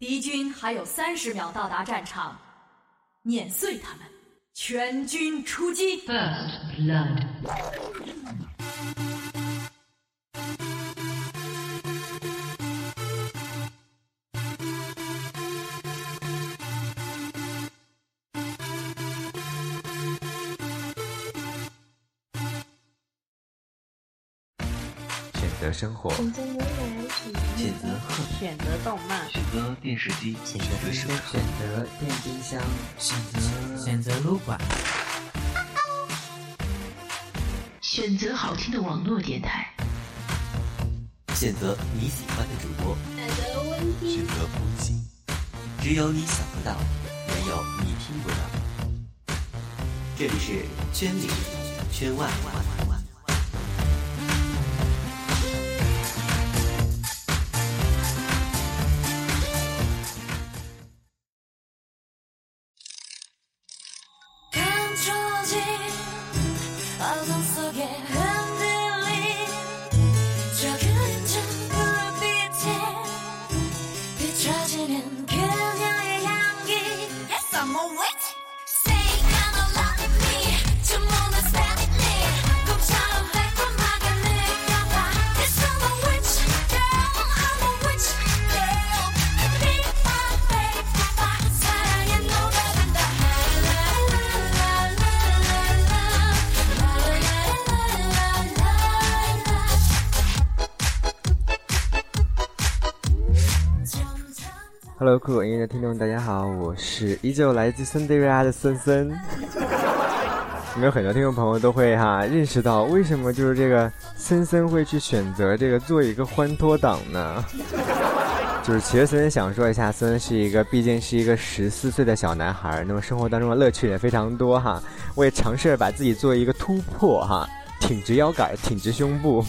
敌军还有三十秒到达战场，碾碎他们，全军出击。生活，选择牛奶，选择鹤，选择动漫，选择电视机，选择选择电冰箱，选择选择撸管，选择好听的网络电台，选择你喜欢的主播，选择温馨，选择温馨，只有你想不到，没有你听不到。这里是圈里圈外。酷狗音乐的听众，大家好，我是依旧来自森迪瑞亚的森森。有没有很多听众朋友都会哈认识到，为什么就是这个森森会去选择这个做一个欢脱党呢？就是其实森森想说一下，森森是一个毕竟是一个十四岁的小男孩，那么生活当中的乐趣也非常多哈。我也尝试着把自己做一个突破哈，挺直腰杆，挺直胸部。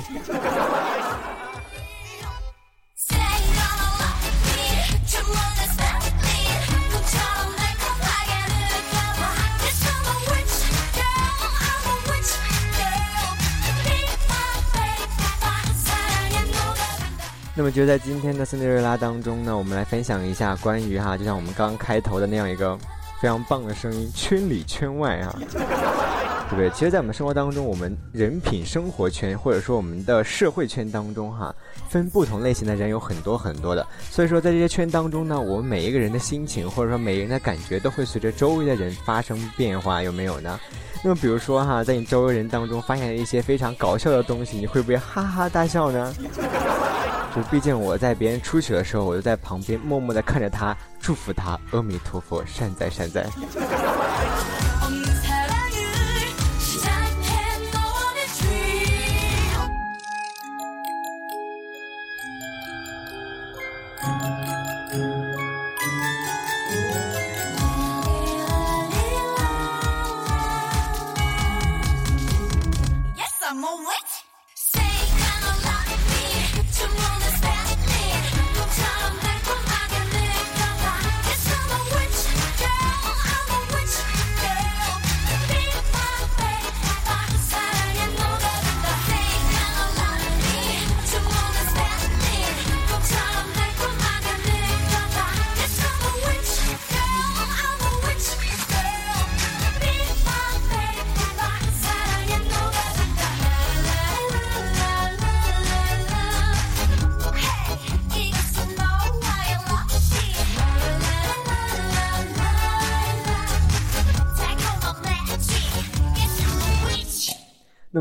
那么就在今天的森德瑞拉当中呢，我们来分享一下关于哈，就像我们刚刚开头的那样一个非常棒的声音，圈里圈外啊，对不对？其实，在我们生活当中，我们人品生活圈或者说我们的社会圈当中哈，分不同类型的人有很多很多的。所以说，在这些圈当中呢，我们每一个人的心情或者说每个人的感觉都会随着周围的人发生变化，有没有呢？那么比如说哈，在你周围人当中发现了一些非常搞笑的东西，你会不会哈哈大笑呢？就毕竟我在别人出去的时候，我就在旁边默默的看着他，祝福他，阿弥陀佛，善哉善哉。那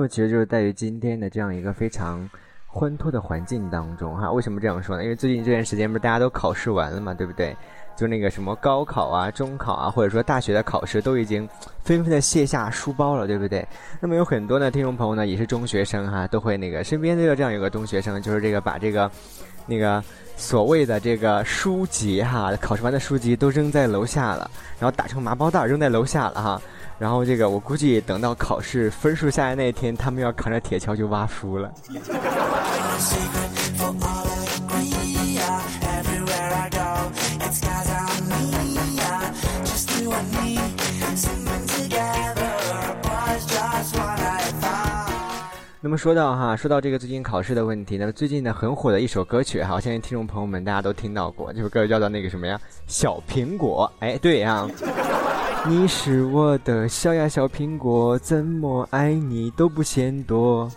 那么其实就是在于今天的这样一个非常欢脱的环境当中哈，为什么这样说呢？因为最近这段时间不是大家都考试完了嘛，对不对？就那个什么高考啊、中考啊，或者说大学的考试都已经纷纷的卸下书包了，对不对？那么有很多的听众朋友呢，也是中学生哈，都会那个身边都有这样一个中学生，就是这个把这个那个所谓的这个书籍哈，考试完的书籍都扔在楼下了，然后打成麻包袋扔在楼下了哈。然后这个，我估计等到考试分数下来那一天，他们要扛着铁锹去挖书了。那么说到哈，说到这个最近考试的问题，那么最近呢很火的一首歌曲哈，我相信听众朋友们大家都听到过，这首歌叫做那个什么呀？小苹果。哎，对呀，你是我的小呀小苹果，怎么爱你都不嫌多。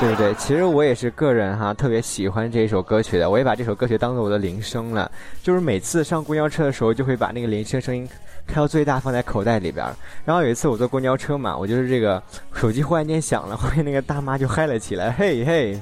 对不对？其实我也是个人哈，特别喜欢这一首歌曲的。我也把这首歌曲当做我的铃声了，就是每次上公交车的时候，就会把那个铃声声音开到最大，放在口袋里边。然后有一次我坐公交车嘛，我就是这个手机忽然间响了，后面那个大妈就嗨了起来，嘿嘿。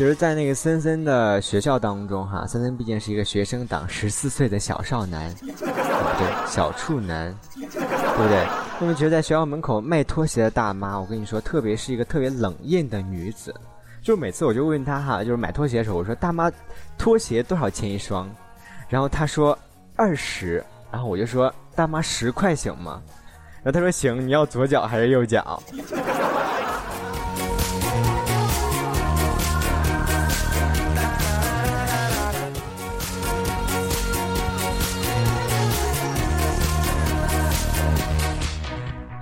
其实，在那个森森的学校当中，哈，森森毕竟是一个学生党，十四岁的小少男，对不对，小处男，对不对？那么，觉得在学校门口卖拖鞋的大妈，我跟你说，特别是一个特别冷艳的女子，就每次我就问她哈，就是买拖鞋的时候，我说大妈，拖鞋多少钱一双？然后她说二十，然后我就说大妈十块行吗？然后她说行，你要左脚还是右脚？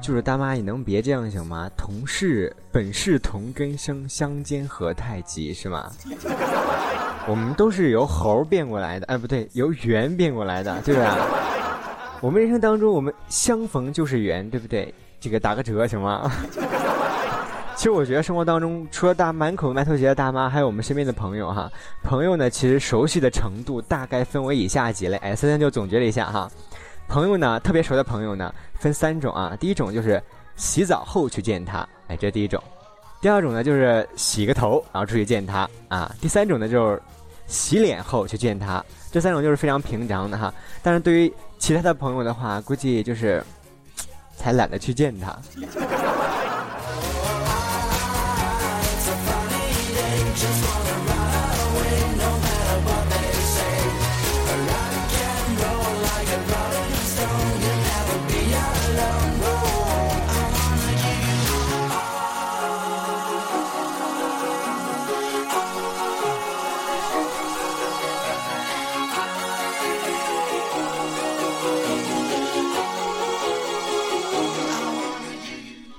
就是大妈，你能别这样行吗？同是本是同根生，相煎何太急，是吗？我们都是由猴变过来的，哎，不对，由猿变过来的，对吧？我们人生当中，我们相逢就是缘，对不对？这个打个折行吗？其实我觉得生活当中，除了大满口卖拖鞋的大妈，还有我们身边的朋友哈。朋友呢，其实熟悉的程度大概分为以下几类。哎，森森就总结了一下哈。朋友呢，特别熟的朋友呢，分三种啊。第一种就是洗澡后去见他，哎，这是第一种；第二种呢，就是洗个头然后出去见他啊；第三种呢，就是洗脸后去见他。这三种就是非常平常的哈。但是对于其他的朋友的话，估计就是才懒得去见他。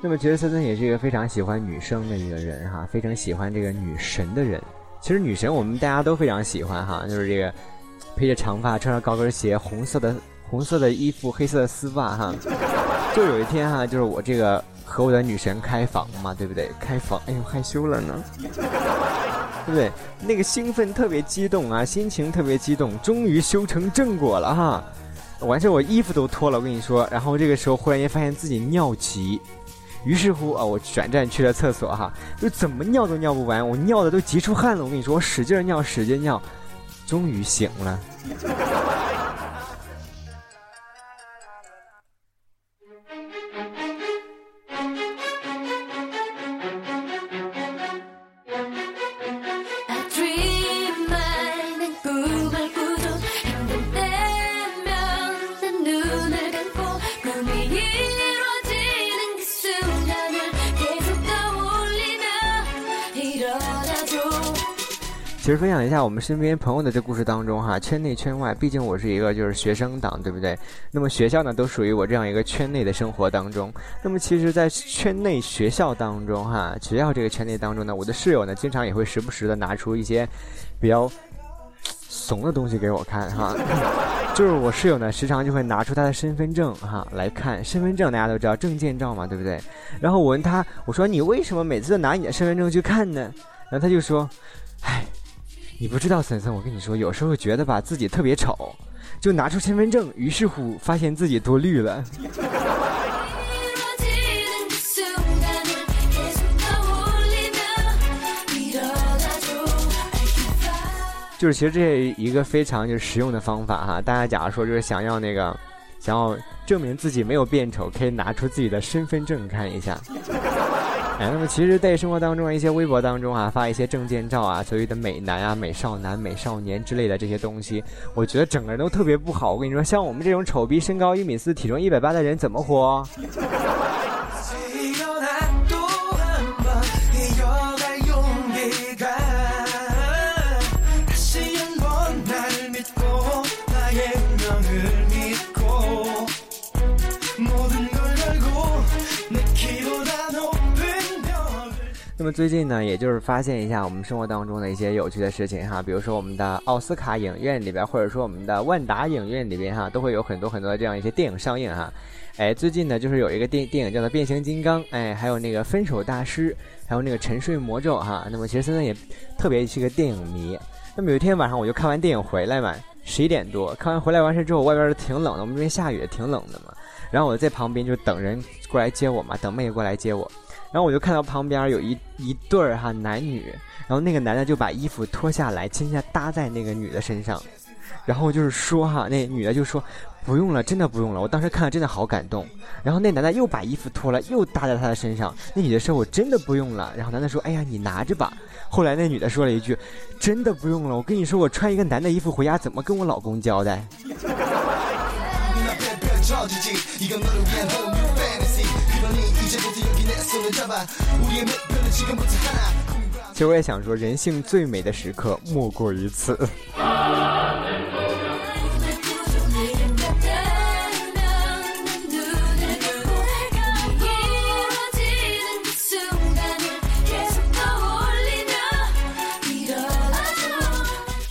那么，其实森森也是一个非常喜欢女生的一个人哈，非常喜欢这个女神的人。其实女神我们大家都非常喜欢哈，就是这个披着长发，穿着高跟鞋，红色的红色的衣服，黑色的丝袜哈。就有一天哈，就是我这个和我的女神开房嘛，对不对？开房，哎呦害羞了呢，对不对？那个兴奋特别激动啊，心情特别激动，终于修成正果了哈。完事我衣服都脱了，我跟你说。然后这个时候忽然间发现自己尿急。于是乎啊，我转战去了厕所哈，就怎么尿都尿不完，我尿的都急出汗了。我跟你说，我使劲尿，使劲尿，终于醒了。其实分享一下我们身边朋友的这故事当中哈，圈内圈外，毕竟我是一个就是学生党，对不对？那么学校呢，都属于我这样一个圈内的生活当中。那么其实，在圈内学校当中哈，学校这个圈内当中呢，我的室友呢，经常也会时不时的拿出一些比较怂的东西给我看哈。就是我室友呢，时常就会拿出他的身份证哈来看。身份证大家都知道证件照嘛，对不对？然后我问他，我说你为什么每次都拿你的身份证去看呢？然后他就说，唉。你不知道，森森，我跟你说，有时候觉得吧自己特别丑，就拿出身份证，于是乎发现自己多虑了。就是其实这是一个非常就是实用的方法哈，大家假如说就是想要那个，想要证明自己没有变丑，可以拿出自己的身份证看一下。哎，那么其实，在生活当中啊一些微博当中啊，发一些证件照啊，所谓的美男啊、美少男、美少年之类的这些东西，我觉得整个人都特别不好。我跟你说，像我们这种丑逼、身高一米四、体重一百八的人，怎么活？最近呢，也就是发现一下我们生活当中的一些有趣的事情哈，比如说我们的奥斯卡影院里边，或者说我们的万达影院里边哈，都会有很多很多这样一些电影上映哈。哎，最近呢，就是有一个电电影叫做《变形金刚》，哎，还有那个《分手大师》，还有那个《沉睡魔咒》哈。那么其实森森也特别是个电影迷。那么有一天晚上，我就看完电影回来嘛，十一点多，看完回来完事之后，外边挺冷的，我们这边下雨，挺冷的嘛。然后我在旁边就等人过来接我嘛，等妹过来接我。然后我就看到旁边有一一对儿哈男女，然后那个男的就把衣服脱下来，轻轻搭在那个女的身上，然后就是说哈，那女的就说不用了，真的不用了。我当时看了真的好感动。然后那男的又把衣服脱了，又搭在她的身上。那女的说我真的不用了。然后男的说哎呀你拿着吧。后来那女的说了一句真的不用了。我跟你说我穿一个男的衣服回家怎么跟我老公交代？其实我也想说，人性最美的时刻莫过于此。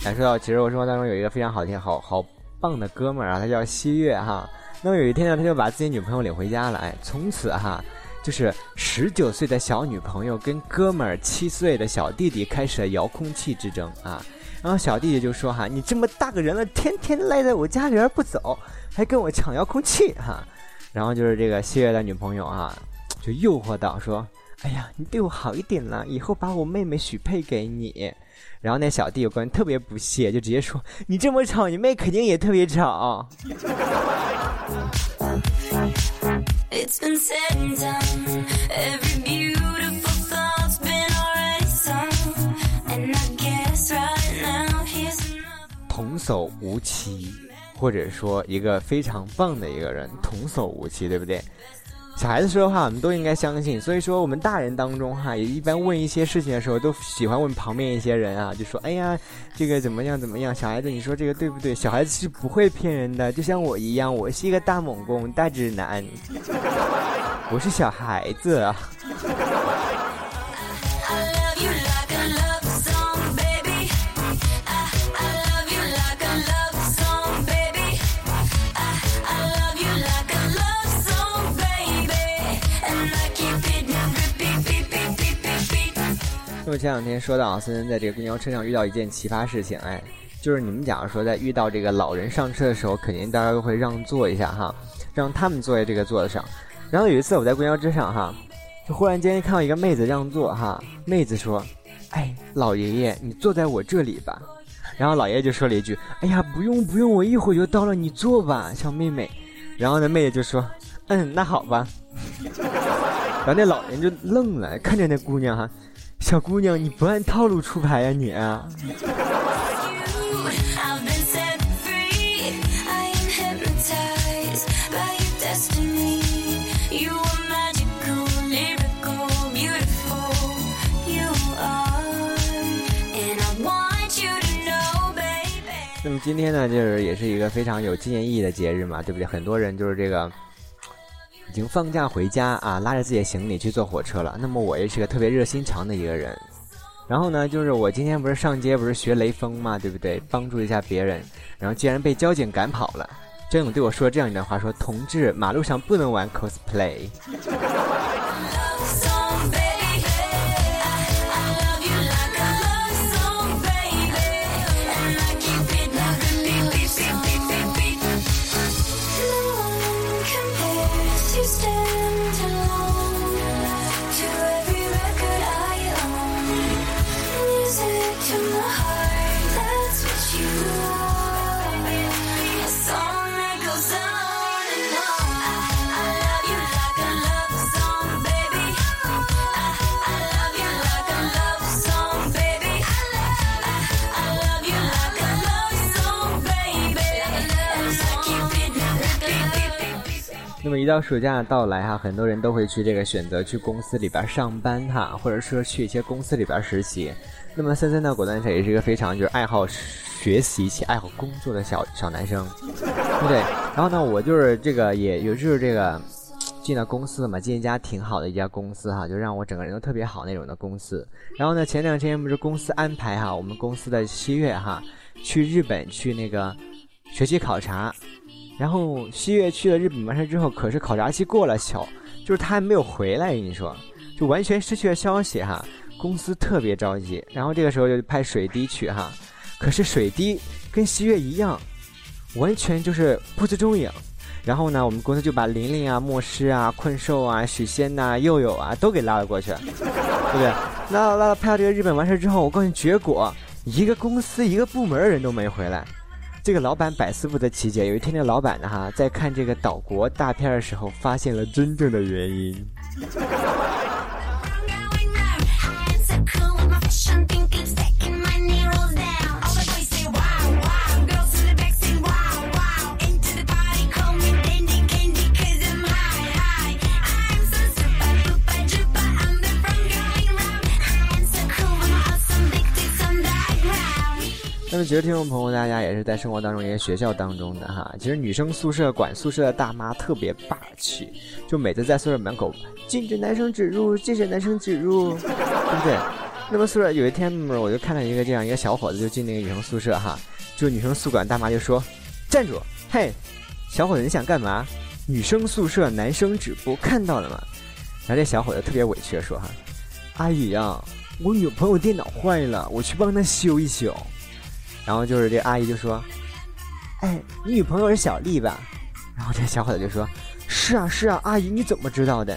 感受到，其实我生活当中有一个非常好听、好好棒的哥们儿啊，他叫西月哈。那么有一天呢，他就把自己女朋友领回家了，哎，从此哈。就是十九岁的小女朋友跟哥们儿七岁的小弟弟开始了遥控器之争啊，然后小弟弟就说哈，你这么大个人了，天天赖在我家里边不走，还跟我抢遥控器哈，然后就是这个谢月的女朋友啊，就诱惑道说，哎呀，你对我好一点了，以后把我妹妹许配给你，然后那小弟有个人特别不屑，就直接说，你这么吵，你妹肯定也特别吵。童叟无欺，或者说一个非常棒的一个人，童叟无欺，对不对？小孩子说的话，我们都应该相信。所以说，我们大人当中哈，也一般问一些事情的时候，都喜欢问旁边一些人啊，就说：“哎呀，这个怎么样怎么样？”小孩子，你说这个对不对？小孩子是不会骗人的，就像我一样，我是一个大猛攻、大直男，我是小孩子。啊因为前两天说到森森在这个公交车上遇到一件奇葩事情，哎，就是你们假如说在遇到这个老人上车的时候，肯定大家都会让座一下哈，让他们坐在这个座子上。然后有一次我在公交车上哈，就忽然间看到一个妹子让座哈，妹子说：“哎，老爷爷，你坐在我这里吧。”然后老爷爷就说了一句：“哎呀，不用不用，我一会儿就到了，你坐吧，小妹妹。”然后那妹子就说：“嗯，那好吧。”然后那老人就愣了，看着那姑娘哈。小姑娘，你不按套路出牌呀你！那么今天呢，就是也是一个非常有纪念意义的节日嘛，对不对？很多人就是这个。已经放假回家啊，拉着自己的行李去坐火车了。那么我也是个特别热心肠的一个人。然后呢，就是我今天不是上街不是学雷锋嘛，对不对？帮助一下别人。然后竟然被交警赶跑了。交警对我说这样一段话：说同志，马路上不能玩 cosplay。那么一到暑假到来哈，很多人都会去这个选择去公司里边上班哈，或者说去一些公司里边实习。那么森森呢，果断也是一个非常就是爱好学习且爱好工作的小小男生，对不对？然后呢，我就是这个也有就是这个进了公司嘛，进一家挺好的一家公司哈，就让我整个人都特别好那种的公司。然后呢，前两天不是公司安排哈，我们公司的七月哈去日本去那个学习考察。然后西月去了日本完事之后，可是考察期过了，小就是他还没有回来，跟你说，就完全失去了消息哈。公司特别着急，然后这个时候就派水滴去哈，可是水滴跟西月一样，完全就是不知踪影。然后呢，我们公司就把琳琳啊、莫师啊、困兽啊、许仙呐、佑佑啊都给拉了过去，对不对？拉了拉了，派到这个日本完事之后，我告诉你，结果一个公司一个部门的人都没回来。这个老板百思不得其解。有一天，这个老板呢，哈，在看这个岛国大片的时候，发现了真正的原因。其实听众朋友，大家也是在生活当中，一些学校当中的哈。其实女生宿舍管宿舍的大妈特别霸气，就每次在宿舍门口禁止男生指入，禁止男生指入，对不对？那么宿舍有一天，我就看到一个这样一个小伙子就进那个女生宿舍哈，就女生宿管大妈就说：“站住，嘿，小伙子你想干嘛？女生宿舍男生止步，看到了吗？”然后这小伙子特别委屈的说：“哈，阿姨呀，我女朋友电脑坏了，我去帮她修一修。”然后就是这阿姨就说：“哎，你女朋友是小丽吧？”然后这小伙子就说：“是啊是啊，阿姨你怎么知道的？”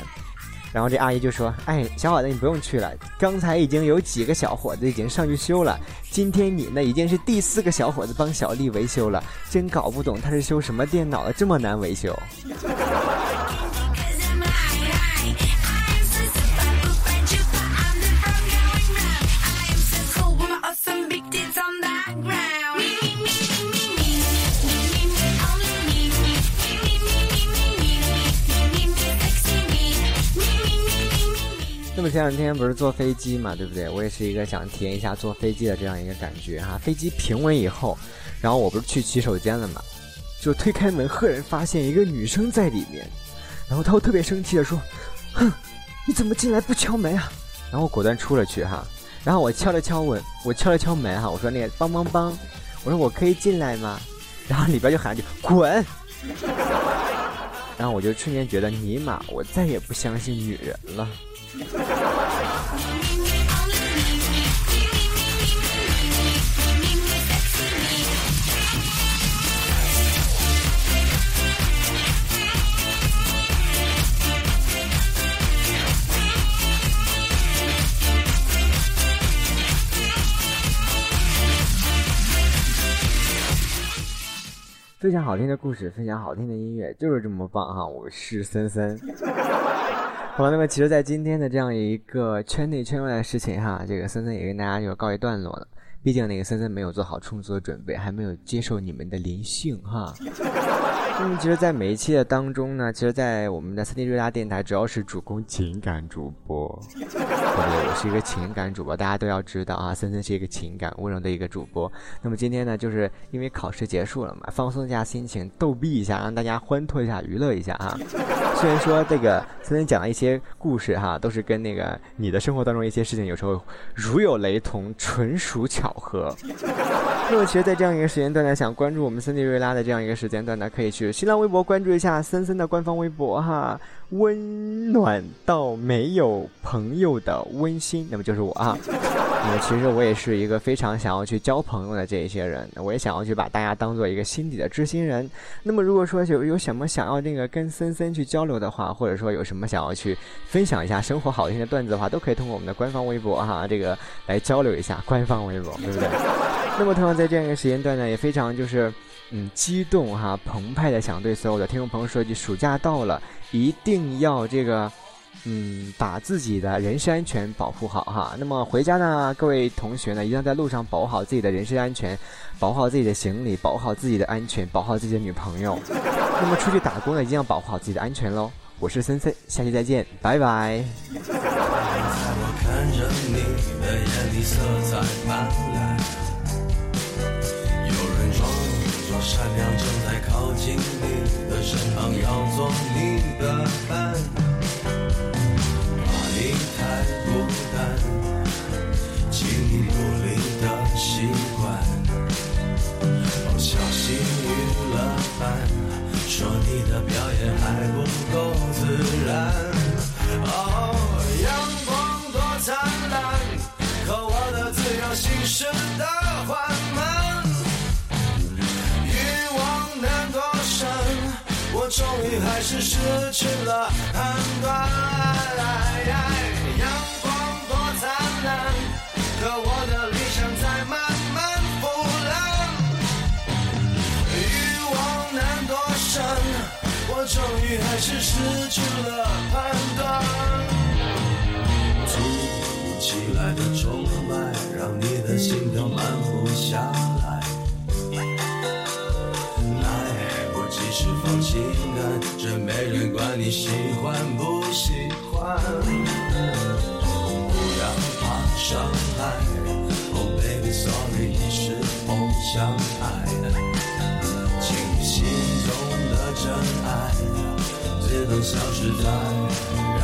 然后这阿姨就说：“哎，小伙子你不用去了，刚才已经有几个小伙子已经上去修了，今天你呢已经是第四个小伙子帮小丽维修了，真搞不懂他是修什么电脑的，这么难维修。” 那么前两天不是坐飞机嘛，对不对？我也是一个想体验一下坐飞机的这样一个感觉哈。飞机平稳以后，然后我不是去洗手间了嘛，就推开门，赫然发现一个女生在里面，然后她特别生气的说：“哼，你怎么进来不敲门啊？”然后果断出了去哈。然后我敲了敲门，我敲了敲门哈，我说那个帮帮帮，我说我可以进来吗？然后里边就喊句滚。然后我就瞬间觉得尼玛，我再也不相信女人了。非常好听的故事，非常好听的音乐，就是这么棒哈！我是森森。好了，那么其实，在今天的这样一个圈内圈外的事情哈，这个森森也跟大家就告一段落了。毕竟那个森森没有做好充足的准备，还没有接受你们的灵性哈。那么，其实，在每一期的当中呢，其实，在我们的三 D 瑞拉电台，主要是主攻情感主播，对不对？我是一个情感主播，大家都要知道啊，森森是一个情感温柔的一个主播。那么今天呢，就是因为考试结束了嘛，放松一下心情，逗逼一下，让大家欢脱一下，娱乐一下啊。虽然说这个森森讲的一些故事哈，都是跟那个你的生活当中一些事情有时候如有雷同，纯属巧合。那么，其实，在这样一个时间段呢，想关注我们森迪瑞拉的这样一个时间段呢，可以去新浪微博关注一下森森的官方微博哈。温暖到没有朋友的温馨，那么就是我啊。那 么其实我也是一个非常想要去交朋友的这一些人，我也想要去把大家当做一个心底的知心人。那么如果说有有什么想要那个跟森森去交流的话，或者说有什么想要去分享一下生活好听的段子的话，都可以通过我们的官方微博哈，这个来交流一下。官方微博对不对？那么同样在这样一个时间段呢，也非常就是嗯激动哈，澎湃的想对所有的听众朋友说一句：暑假到了。一定要这个，嗯，把自己的人身安全保护好哈。那么回家呢，各位同学呢，一定要在路上保护好自己的人身安全，保护好自己的行李，保护好自己的安全，保护好自己的女朋友。那么出去打工呢，一定要保护好自己的安全喽。我是森森，下期再见，拜拜。我看着你的眼里色彩斑斓善良正在靠近你的身旁，要做你的伴，怕你太孤单，请你努力的习惯。哦，小心娱乐版，说你的表演还不够自然。是失去了判断。阳光多灿烂，可我的理想在慢慢腐烂。欲望难多深，我终于还是失去了判断。突如其来的崇拜，让你的心跳慢不下你喜欢不喜欢。不要怕伤害，Oh baby sorry，你是否相爱，请你心中的真爱自动消失在。人